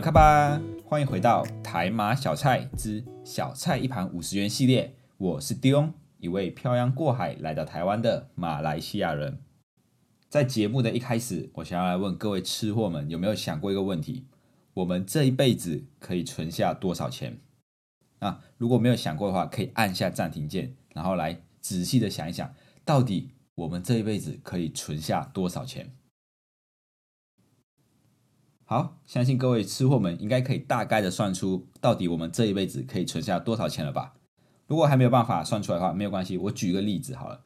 看吧，欢迎回到台马小菜之小菜一盘五十元系列。我是 Dion，一位漂洋过海来到台湾的马来西亚人。在节目的一开始，我想要来问各位吃货们，有没有想过一个问题？我们这一辈子可以存下多少钱？那如果没有想过的话，可以按下暂停键，然后来仔细的想一想，到底我们这一辈子可以存下多少钱？好，相信各位吃货们应该可以大概的算出，到底我们这一辈子可以存下多少钱了吧？如果还没有办法算出来的话，没有关系，我举个例子好了。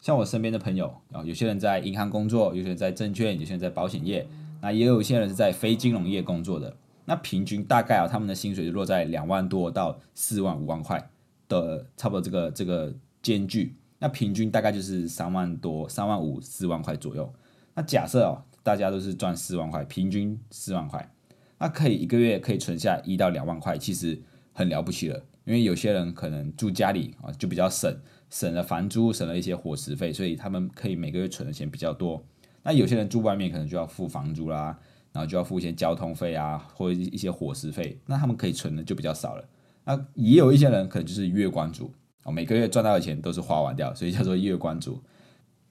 像我身边的朋友啊，有些人在银行工作，有些人在证券，有些人在保险业，那也有一些人是在非金融业工作的。那平均大概啊，他们的薪水就落在两万多到四万五万块的差不多这个这个间距。那平均大概就是三万多、三万五、四万块左右。那假设哦。大家都是赚四万块，平均四万块，那可以一个月可以存下一到两万块，其实很了不起了。因为有些人可能住家里啊，就比较省，省了房租，省了一些伙食费，所以他们可以每个月存的钱比较多。那有些人住外面，可能就要付房租啦，然后就要付一些交通费啊，或者一些伙食费，那他们可以存的就比较少了。那也有一些人可能就是月光族哦，每个月赚到的钱都是花完掉，所以叫做月光族。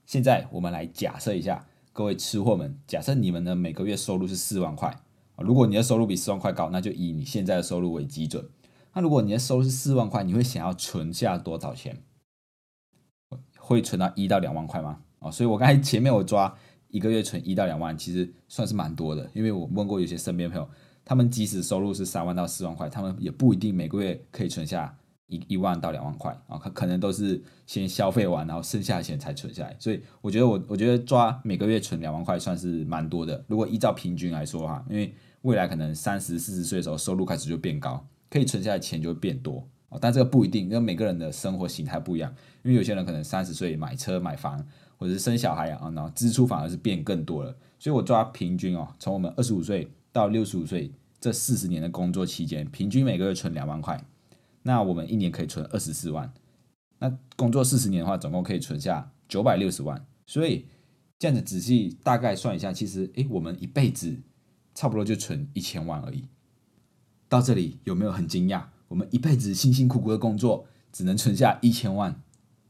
现在我们来假设一下。各位吃货们，假设你们的每个月收入是四万块如果你的收入比四万块高，那就以你现在的收入为基准。那如果你的收入是四万块，你会想要存下多少钱？会存到一到两万块吗？哦，所以我刚才前面我抓一个月存一到两万，其实算是蛮多的。因为我问过有些身边朋友，他们即使收入是三万到四万块，他们也不一定每个月可以存下。一一万到两万块啊，可可能都是先消费完，然后剩下的钱才存下来。所以我觉得我我觉得抓每个月存两万块算是蛮多的。如果依照平均来说哈，因为未来可能三十四十岁的时候收入开始就变高，可以存下的钱就会变多哦。但这个不一定，因为每个人的生活形态不一样。因为有些人可能三十岁买车买房，或者是生小孩啊，然后支出反而是变更多了。所以我抓平均哦，从我们二十五岁到六十五岁这四十年的工作期间，平均每个月存两万块。那我们一年可以存二十四万，那工作四十年的话，总共可以存下九百六十万。所以这样子仔细大概算一下，其实诶，我们一辈子差不多就存一千万而已。到这里有没有很惊讶？我们一辈子辛辛苦苦的工作，只能存下一千万。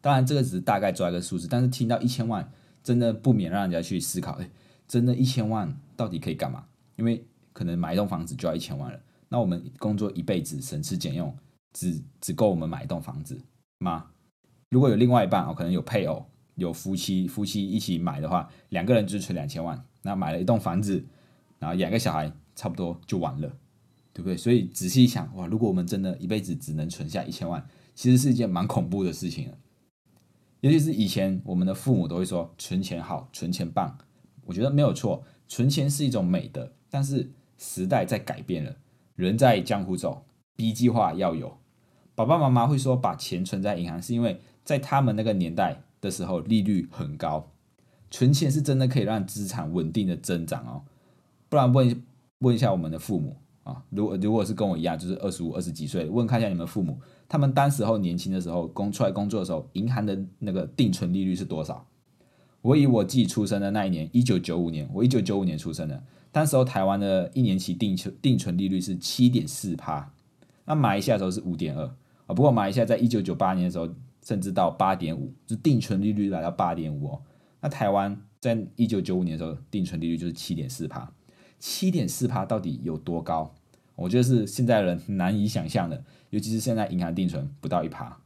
当然这个只是大概抓一个数字，但是听到一千万，真的不免让人家去思考：诶，真的，一千万到底可以干嘛？因为可能买一栋房子就要一千万了。那我们工作一辈子，省吃俭用。只只够我们买一栋房子吗？如果有另外一半哦，可能有配偶、有夫妻，夫妻一起买的话，两个人就存两千万，那买了一栋房子，然后养个小孩，差不多就完了，对不对？所以仔细一想，哇，如果我们真的一辈子只能存下一千万，其实是一件蛮恐怖的事情。尤其是以前我们的父母都会说存钱好，存钱棒，我觉得没有错，存钱是一种美德。但是时代在改变了，人在江湖走，B 计划要有。爸爸妈妈会说把钱存在银行，是因为在他们那个年代的时候利率很高，存钱是真的可以让资产稳定的增长哦。不然问问一下我们的父母啊，如果如果是跟我一样，就是二十五、二十几岁，问看一下你们父母，他们当时候年轻的时候工出来工作的时候，银行的那个定存利率是多少？我以我自己出生的那一年，一九九五年，我一九九五年出生的，当时候台湾的一年期定存定存利率是七点四趴，那马来西亚时候是五点二。啊，不过马来西亚在一九九八年的时候，甚至到八点五，就定存利率来到八点五哦。那台湾在一九九五年的时候，定存利率就是七点四趴，七点四趴到底有多高？我觉得是现在人难以想象的，尤其是现在银行定存不到一趴。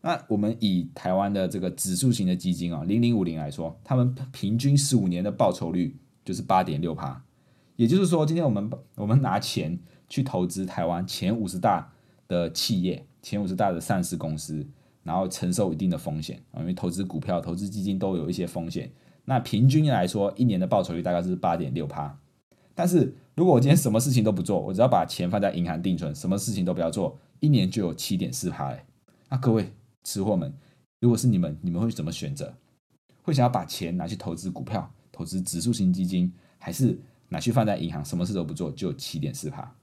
那我们以台湾的这个指数型的基金啊，零零五零来说，他们平均十五年的报酬率就是八点六趴。也就是说，今天我们我们拿钱去投资台湾前五十大的企业。前五十大的上市公司，然后承受一定的风险啊，因为投资股票、投资基金都有一些风险。那平均来说，一年的报酬率大概是八点六趴。但是如果我今天什么事情都不做，我只要把钱放在银行定存，什么事情都不要做，一年就有七点四趴嘞。那各位吃货们，如果是你们，你们会怎么选择？会想要把钱拿去投资股票、投资指数型基金，还是拿去放在银行，什么事都不做就有七点四趴？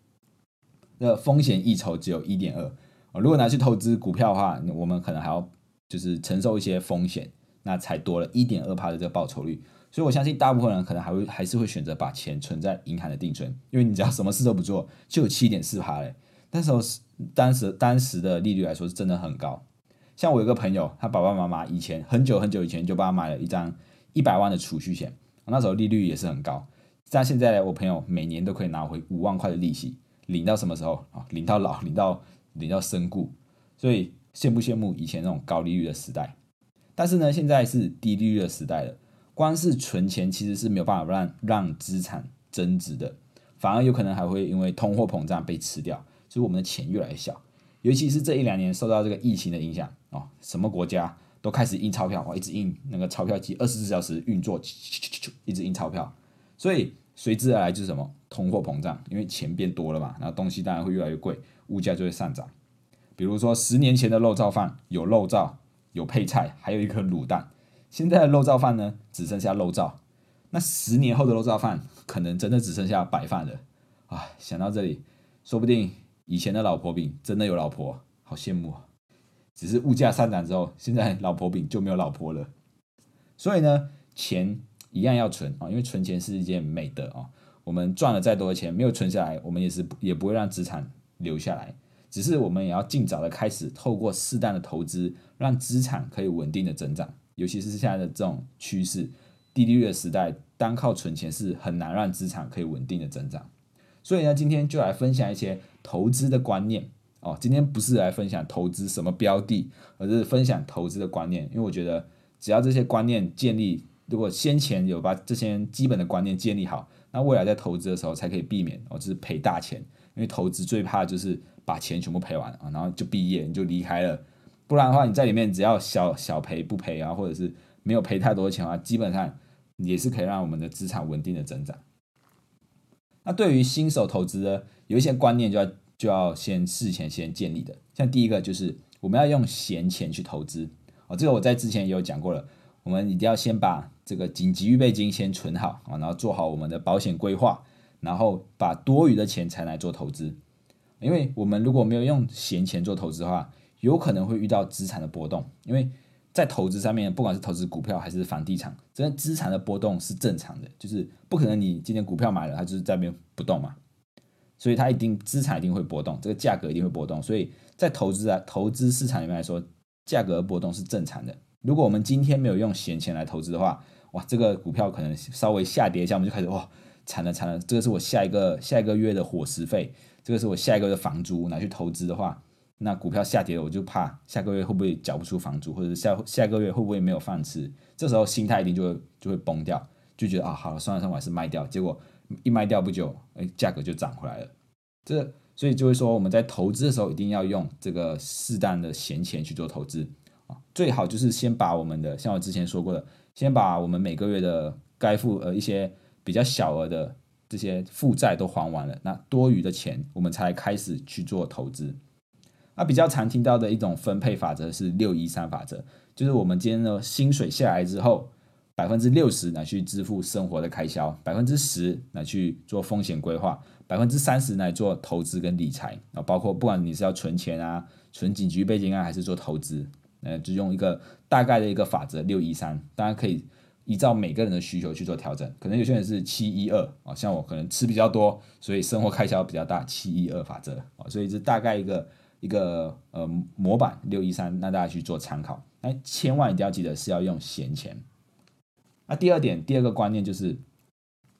那风险溢酬只有一点二。如果拿去投资股票的话，我们可能还要就是承受一些风险，那才多了一点二趴的这个报酬率。所以我相信大部分人可能还会还是会选择把钱存在银行的定存，因为你只要什么事都不做，就有七点四趴嘞。那时候是当时当时的利率来说是真的很高。像我有个朋友，他爸爸妈妈以前很久很久以前就帮他买了一张一百万的储蓄险，那时候利率也是很高。但现在我朋友每年都可以拿回五万块的利息，领到什么时候啊？领到老，领到领到身故。所以羡不羡慕以前那种高利率的时代？但是呢，现在是低利率的时代了。光是存钱其实是没有办法让让资产增值的，反而有可能还会因为通货膨胀被吃掉，所以我们的钱越来越小。尤其是这一两年受到这个疫情的影响哦，什么国家都开始印钞票，哇，一直印那个钞票机二十四小时运作，一直印钞票，所以随之而来就是什么通货膨胀，因为钱变多了嘛，然后东西当然会越来越贵，物价就会上涨。比如说十年前的肉燥饭有肉燥有配菜，还有一颗卤蛋。现在的肉燥饭呢，只剩下肉燥。那十年后的肉燥饭，可能真的只剩下白饭了。啊，想到这里，说不定以前的老婆饼真的有老婆，好羡慕啊！只是物价上涨之后，现在老婆饼就没有老婆了。所以呢，钱一样要存啊，因为存钱是一件美德啊。我们赚了再多的钱，没有存下来，我们也是也不会让资产留下来。只是我们也要尽早的开始，透过适当的投资，让资产可以稳定的增长。尤其是现在的这种趋势，低利率的时代，单靠存钱是很难让资产可以稳定的增长。所以呢，今天就来分享一些投资的观念哦。今天不是来分享投资什么标的，而是分享投资的观念。因为我觉得，只要这些观念建立，如果先前有把这些基本的观念建立好，那未来在投资的时候才可以避免哦，就是赔大钱。因为投资最怕就是把钱全部赔完啊，然后就毕业你就离开了。不然的话，你在里面只要小小赔不赔啊，或者是没有赔太多钱的话，基本上也是可以让我们的资产稳定的增长。那对于新手投资呢，有一些观念就要就要先事前先建立的。像第一个就是我们要用闲钱去投资哦，这个我在之前也有讲过了。我们一定要先把这个紧急预备金先存好啊，然后做好我们的保险规划，然后把多余的钱才来做投资。因为我们如果没有用闲钱做投资的话，有可能会遇到资产的波动，因为在投资上面，不管是投资股票还是房地产，这资产的波动是正常的，就是不可能你今天股票买了，它就是在那边不动嘛，所以它一定资产一定会波动，这个价格一定会波动，所以在投资啊投资市场里面来说，价格波动是正常的。如果我们今天没有用闲钱来投资的话，哇，这个股票可能稍微下跌一下，我们就开始哇，惨了惨了，这个是我下一个下一个月的伙食费，这个是我下一个月的房租，拿去投资的话。那股票下跌了，我就怕下个月会不会缴不出房租，或者下下个月会不会没有饭吃？这时候心态一定就会就会崩掉，就觉得啊，好了，算了算了，我还是卖掉。结果一卖掉不久，哎，价格就涨回来了。这所以就会说，我们在投资的时候一定要用这个适当的闲钱去做投资啊，最好就是先把我们的像我之前说过的，先把我们每个月的该付呃一些比较小额的这些负债都还完了，那多余的钱我们才开始去做投资。那比较常听到的一种分配法则是六一三法则，就是我们今天的薪水下来之后，百分之六十拿去支付生活的开销，百分之十拿去做风险规划，百分之三十来做投资跟理财啊，包括不管你是要存钱啊、存紧急备金啊，还是做投资，呃，就用一个大概的一个法则六一三，大家可以依照每个人的需求去做调整，可能有些人是七一二啊，像我可能吃比较多，所以生活开销比较大，七一二法则啊，所以这大概一个。一个呃模板六一三，让大家去做参考。那千万一定要记得是要用闲钱。那第二点，第二个观念就是，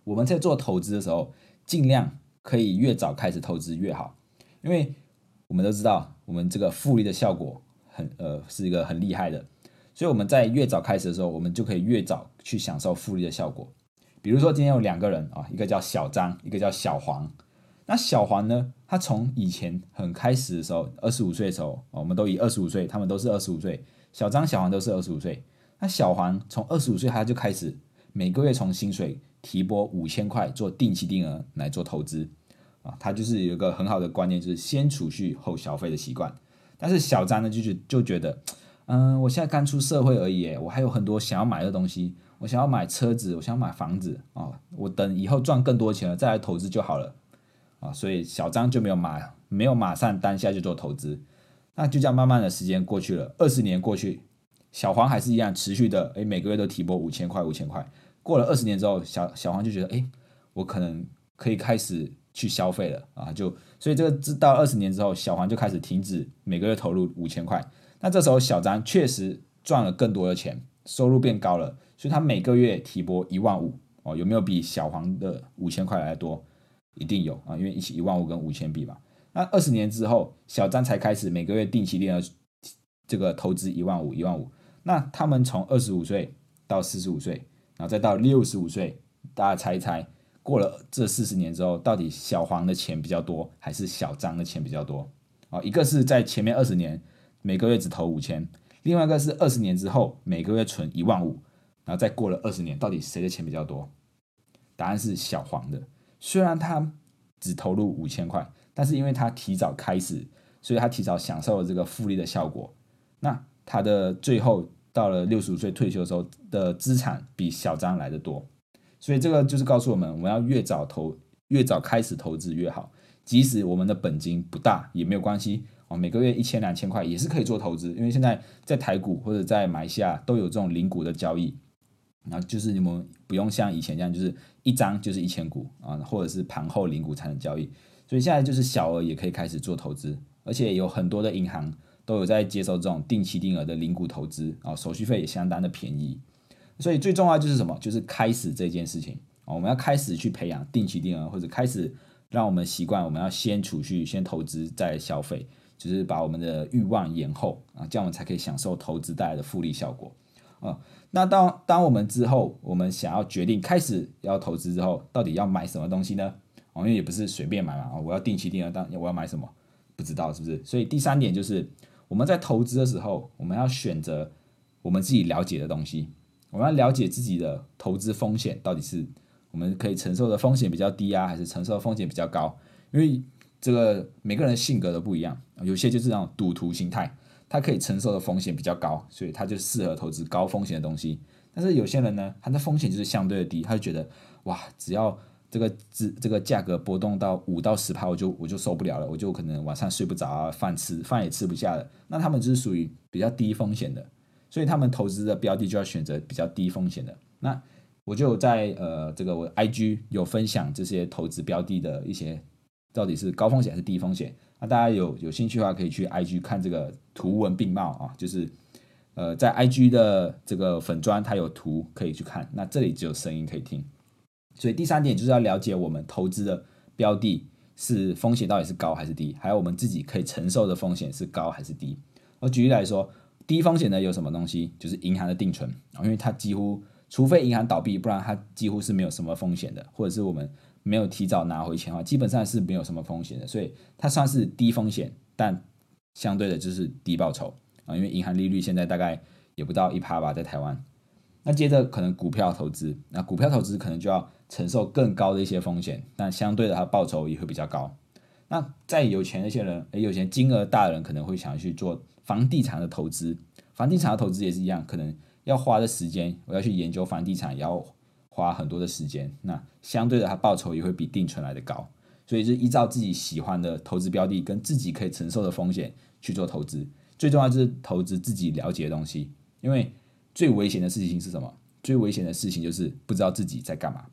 我们在做投资的时候，尽量可以越早开始投资越好，因为我们都知道，我们这个复利的效果很呃是一个很厉害的，所以我们在越早开始的时候，我们就可以越早去享受复利的效果。比如说今天有两个人啊，一个叫小张，一个叫小黄。那小黄呢？他从以前很开始的时候，二十五岁的时候，我们都以二十五岁，他们都是二十五岁。小张、小黄都是二十五岁。那小黄从二十五岁他就开始每个月从薪水提拨五千块做定期定额来做投资啊，他就是有一个很好的观念，就是先储蓄后消费的习惯。但是小张呢，就觉就觉得，嗯，我现在刚出社会而已，我还有很多想要买的东西，我想要买车子，我想要买房子啊，我等以后赚更多钱了再来投资就好了啊，所以小张就没有马没有马上当下就做投资，那就这样慢慢的时间过去了，二十年过去，小黄还是一样持续的，诶，每个月都提拨五千块五千块，过了二十年之后，小小黄就觉得，诶，我可能可以开始。去消费了啊，就所以这个到二十年之后，小黄就开始停止每个月投入五千块。那这时候小张确实赚了更多的钱，收入变高了，所以他每个月提拨一万五哦，有没有比小黄的五千块来多？一定有啊，因为一起一万五跟五千比嘛。那二十年之后，小张才开始每个月定期定额这个投资一万五一万五。那他们从二十五岁到四十五岁，然后再到六十五岁，大家猜一猜？过了这四十年之后，到底小黄的钱比较多，还是小张的钱比较多？啊，一个是在前面二十年每个月只投五千，另外一个是二十年之后每个月存一万五，然后再过了二十年，到底谁的钱比较多？答案是小黄的。虽然他只投入五千块，但是因为他提早开始，所以他提早享受了这个复利的效果。那他的最后到了六十五岁退休的时候的资产比小张来的多。所以这个就是告诉我们，我们要越早投，越早开始投资越好。即使我们的本金不大也没有关系哦，每个月一千两千块也是可以做投资。因为现在在台股或者在马来西亚都有这种零股的交易，然后就是你们不用像以前这样，就是一张就是一千股啊，或者是盘后零股才能交易。所以现在就是小额也可以开始做投资，而且有很多的银行都有在接受这种定期定额的零股投资啊，手续费也相当的便宜。所以最重要就是什么？就是开始这件事情我们要开始去培养定期定额，或者开始让我们习惯，我们要先储蓄、先投资再消费，就是把我们的欲望延后啊，这样我们才可以享受投资带来的复利效果啊。那当当我们之后，我们想要决定开始要投资之后，到底要买什么东西呢？哦，因为也不是随便买嘛哦，我要定期定额，当我要买什么不知道是不是？所以第三点就是我们在投资的时候，我们要选择我们自己了解的东西。我们要了解自己的投资风险到底是我们可以承受的风险比较低啊，还是承受的风险比较高？因为这个每个人性格都不一样，有些就是那种赌徒心态，他可以承受的风险比较高，所以他就适合投资高风险的东西。但是有些人呢，他的风险就是相对的低，他就觉得哇，只要这个资这个价格波动到五到十趴，我就我就受不了了，我就可能晚上睡不着啊，饭吃饭也吃不下了。那他们就是属于比较低风险的。所以他们投资的标的就要选择比较低风险的。那我就在呃这个我 IG 有分享这些投资标的的一些到底是高风险还是低风险。那大家有有兴趣的话，可以去 IG 看这个图文并茂啊，就是呃在 IG 的这个粉砖它有图可以去看。那这里只有声音可以听。所以第三点就是要了解我们投资的标的是风险到底是高还是低，还有我们自己可以承受的风险是高还是低。我举例来说。低风险的有什么东西？就是银行的定存啊，因为它几乎除非银行倒闭，不然它几乎是没有什么风险的，或者是我们没有提早拿回钱的话，基本上是没有什么风险的，所以它算是低风险，但相对的就是低报酬啊，因为银行利率现在大概也不到一趴吧，在台湾。那接着可能股票投资，那股票投资可能就要承受更高的一些风险，但相对的它报酬也会比较高。那再有钱那些人，诶，有钱金额大的人可能会想要去做。房地产的投资，房地产的投资也是一样，可能要花的时间，我要去研究房地产，也要花很多的时间。那相对的，它报酬也会比定存来的高。所以就依照自己喜欢的投资标的，跟自己可以承受的风险去做投资。最重要就是投资自己了解的东西，因为最危险的事情是什么？最危险的事情就是不知道自己在干嘛。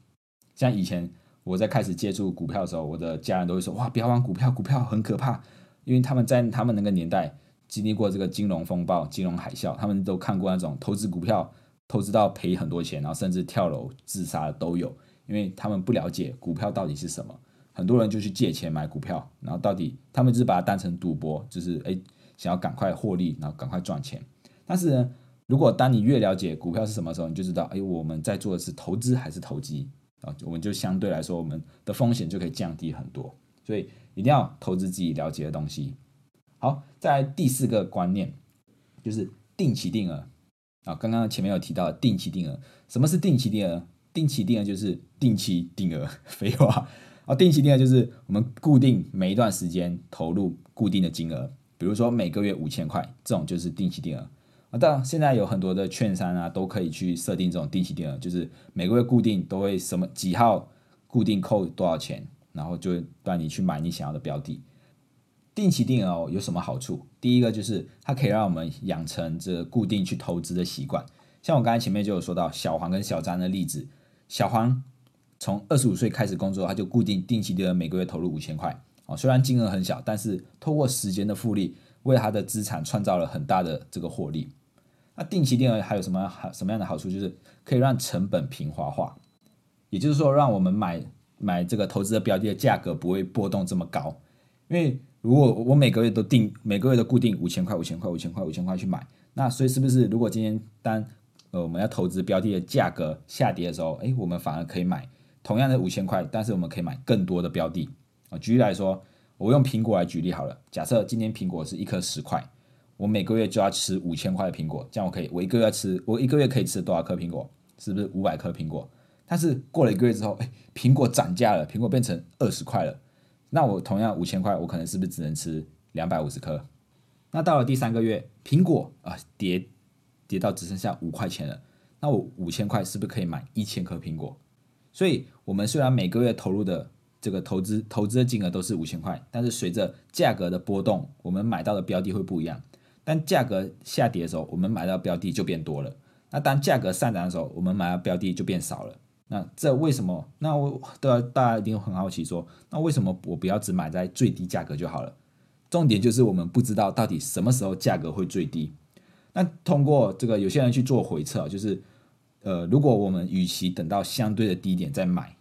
像以前我在开始接触股票的时候，我的家人都会说：“哇，不要玩股票，股票很可怕。”因为他们在他们那个年代。经历过这个金融风暴、金融海啸，他们都看过那种投资股票投资到赔很多钱，然后甚至跳楼自杀的都有，因为他们不了解股票到底是什么。很多人就去借钱买股票，然后到底他们就是把它当成赌博，就是诶想要赶快获利，然后赶快赚钱。但是呢，如果当你越了解股票是什么时候，你就知道诶我们在做的是投资还是投机啊？我们就相对来说，我们的风险就可以降低很多。所以一定要投资自己了解的东西。好，再来第四个观念，就是定期定额啊。刚刚前面有提到定期定额，什么是定期定额？定期定额就是定期定额，废话啊，定期定额就是我们固定每一段时间投入固定的金额，比如说每个月五千块，这种就是定期定额啊。当然，现在有很多的券商啊，都可以去设定这种定期定额，就是每个月固定都会什么几号固定扣多少钱，然后就让你去买你想要的标的。定期定额有什么好处？第一个就是它可以让我们养成这固定去投资的习惯。像我刚才前面就有说到小黄跟小张的例子，小黄从二十五岁开始工作，他就固定定期定额每个月投入五千块哦，虽然金额很小，但是透过时间的复利，为他的资产创造了很大的这个获利。那定期定额还有什么好什么样的好处？就是可以让成本平滑化，也就是说，让我们买买这个投资的标的的价格不会波动这么高，因为。如果我每个月都定，每个月都固定五千块、五千块、五千块、五千块去买，那所以是不是如果今天当呃我们要投资标的的价格下跌的时候，哎，我们反而可以买同样的五千块，但是我们可以买更多的标的啊。举例来说，我用苹果来举例好了，假设今天苹果是一颗十块，我每个月就要吃五千块的苹果，这样我可以，我一个月吃，我一个月可以吃多少颗苹果？是不是五百颗苹果？但是过了一个月之后，哎，苹果涨价了，苹果变成二十块了。那我同样五千块，我可能是不是只能吃两百五十颗？那到了第三个月，苹果啊跌跌到只剩下五块钱了，那我五千块是不是可以买一千颗苹果？所以，我们虽然每个月投入的这个投资投资的金额都是五千块，但是随着价格的波动，我们买到的标的会不一样。但价格下跌的时候，我们买到标的就变多了；那当价格上涨的时候，我们买到标的就变少了。那这为什么？那我都要大家一定很好奇，说那为什么我不要只买在最低价格就好了？重点就是我们不知道到底什么时候价格会最低。那通过这个有些人去做回测，就是呃，如果我们与其等到相对的低点再买，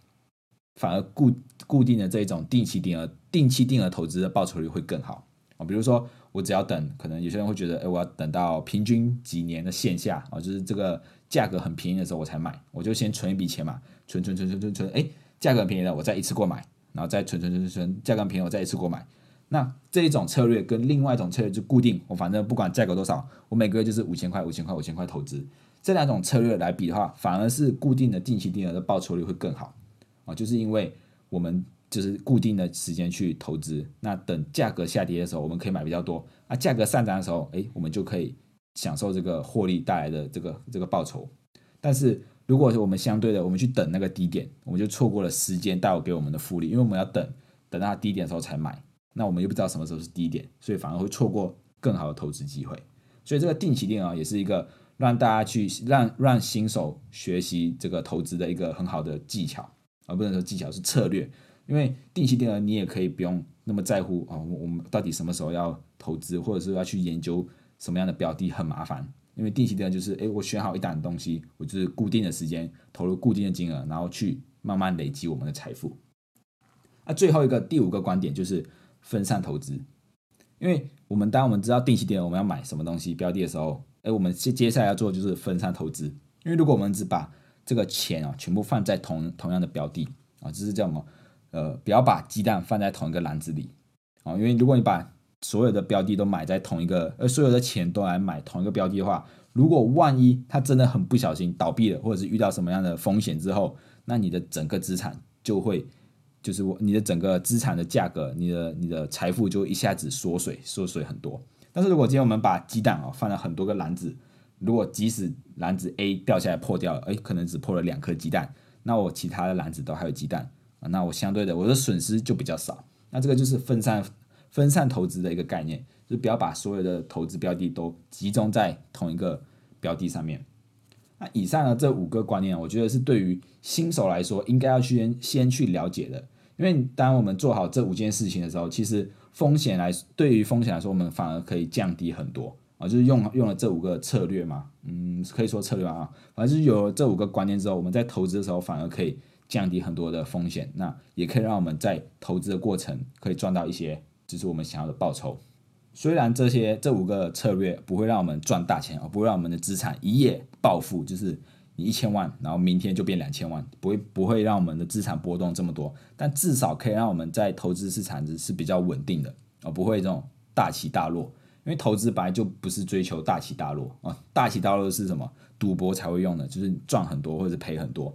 反而固固定的这种定期定额、定期定额投资的报酬率会更好啊。比如说我只要等，可能有些人会觉得，哎，我要等到平均几年的线下啊，就是这个。价格很便宜的时候我才买，我就先存一笔钱嘛，存存存存存存，哎，价格很便宜了，我再一次购买，然后再存存存存存，价格便宜我再一次购买。那这一种策略跟另外一种策略就固定，我反正不管价格多少，我每个月就是五千块五千块五千块投资。这两种策略来比的话，反而是固定的定期定额的报酬率会更好啊，就是因为我们就是固定的时间去投资，那等价格下跌的时候，我们可以买比较多；啊，价格上涨的时候，哎，我们就可以。享受这个获利带来的这个这个报酬，但是如果是我们相对的，我们去等那个低点，我们就错过了时间带我给我们的复利，因为我们要等等到低点的时候才买，那我们又不知道什么时候是低点，所以反而会错过更好的投资机会。所以这个定期定额也是一个让大家去让让新手学习这个投资的一个很好的技巧，而不能说技巧是策略，因为定期定额你也可以不用那么在乎啊，我们到底什么时候要投资，或者是要去研究。什么样的标的很麻烦，因为定期定额就是，哎，我选好一档东西，我就是固定的时间投入固定的金额，然后去慢慢累积我们的财富。那最后一个第五个观点就是分散投资，因为我们当我们知道定期定额我们要买什么东西标的的时候，哎，我们接接下来要做就是分散投资，因为如果我们只把这个钱啊全部放在同同样的标的啊，就是叫什么？呃，不要把鸡蛋放在同一个篮子里啊，因为如果你把所有的标的都买在同一个，而所有的钱都来买同一个标的的话，如果万一它真的很不小心倒闭了，或者是遇到什么样的风险之后，那你的整个资产就会，就是我你的整个资产的价格，你的你的财富就一下子缩水，缩水很多。但是如果今天我们把鸡蛋啊放了很多个篮子，如果即使篮子 A 掉下来破掉了，哎，可能只破了两颗鸡蛋，那我其他的篮子都还有鸡蛋，那我相对的我的损失就比较少。那这个就是分散。分散投资的一个概念，就不要把所有的投资标的都集中在同一个标的上面。那以上的这五个观念，我觉得是对于新手来说应该要先先去了解的。因为当我们做好这五件事情的时候，其实风险来对于风险来说，我们反而可以降低很多啊。就是用用了这五个策略嘛，嗯，可以说策略啊，反正就是有这五个观念之后，我们在投资的时候反而可以降低很多的风险。那也可以让我们在投资的过程可以赚到一些。就是我们想要的报酬。虽然这些这五个策略不会让我们赚大钱，而不会让我们的资产一夜暴富，就是你一千万，然后明天就变两千万，不会不会让我们的资产波动这么多。但至少可以让我们在投资市场是比较稳定的，而不会这种大起大落。因为投资本来就不是追求大起大落啊，大起大落是什么？赌博才会用的，就是赚很多或者赔很多。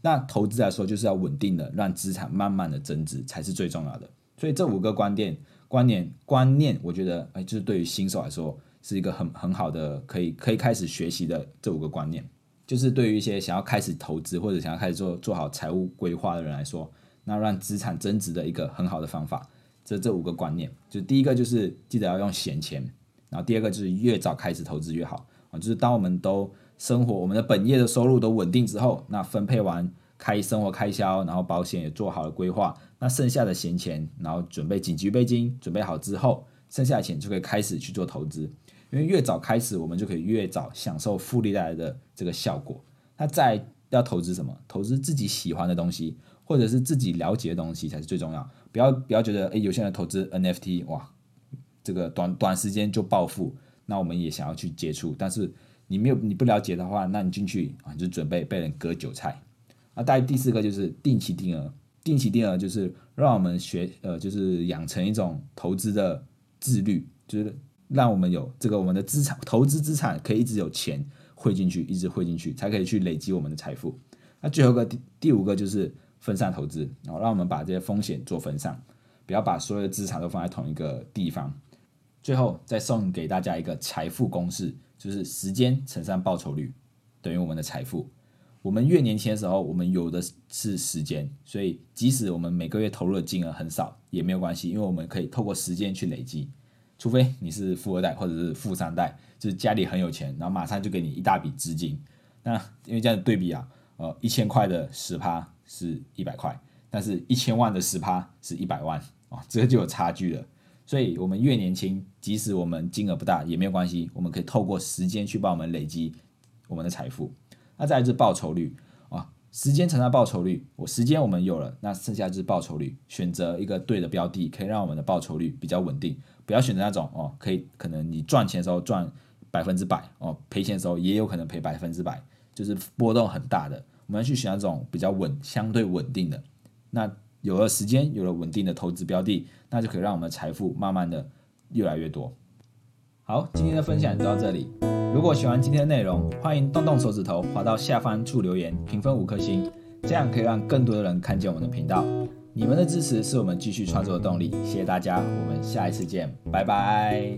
那投资来说，就是要稳定的让资产慢慢的增值才是最重要的。所以这五个观点、观念、观念，我觉得哎，就是对于新手来说是一个很很好的可以可以开始学习的这五个观念。就是对于一些想要开始投资或者想要开始做做好财务规划的人来说，那让资产增值的一个很好的方法。这这五个观念，就第一个就是记得要用闲钱，然后第二个就是越早开始投资越好啊。就是当我们都生活我们的本业的收入都稳定之后，那分配完开生活开销，然后保险也做好了规划，那剩下的闲钱，然后准备紧急备金，准备好之后，剩下的钱就可以开始去做投资。因为越早开始，我们就可以越早享受复利带来的这个效果。那再要投资什么？投资自己喜欢的东西，或者是自己了解的东西才是最重要。不要不要觉得，诶，有些人投资 NFT，哇，这个短短时间就暴富，那我们也想要去接触。但是你没有你不了解的话，那你进去啊，你就准备被人割韭菜。那大第四个就是定期定额，定期定额就是让我们学，呃，就是养成一种投资的自律，就是。让我们有这个我们的资产投资资产可以一直有钱汇进去，一直汇进去，才可以去累积我们的财富。那最后个第第五个就是分散投资，然后让我们把这些风险做分散，不要把所有的资产都放在同一个地方。最后再送给大家一个财富公式，就是时间乘上报酬率等于我们的财富。我们越年轻的时候，我们有的是时间，所以即使我们每个月投入的金额很少也没有关系，因为我们可以透过时间去累积。除非你是富二代或者是富三代，就是家里很有钱，然后马上就给你一大笔资金。那因为这样对比啊，呃，一千块的十趴是一百块，但是一千万的十趴是一百万啊，这个就有差距了。所以，我们越年轻，即使我们金额不大也没有关系，我们可以透过时间去帮我们累积我们的财富。那再来是报酬率啊，时间乘上报酬率，我时间我们有了，那剩下就是报酬率。选择一个对的标的，可以让我们的报酬率比较稳定。不要选择那种哦，可以可能你赚钱的时候赚百分之百哦，赔钱的时候也有可能赔百分之百，就是波动很大的。我们要去选那种比较稳、相对稳定的。那有了时间，有了稳定的投资标的，那就可以让我们的财富慢慢的越来越多。好，今天的分享就到这里。如果喜欢今天的内容，欢迎动动手指头滑到下方处留言，评分五颗星，这样可以让更多的人看见我们的频道。你们的支持是我们继续创作的动力，谢谢大家，我们下一次见，拜拜。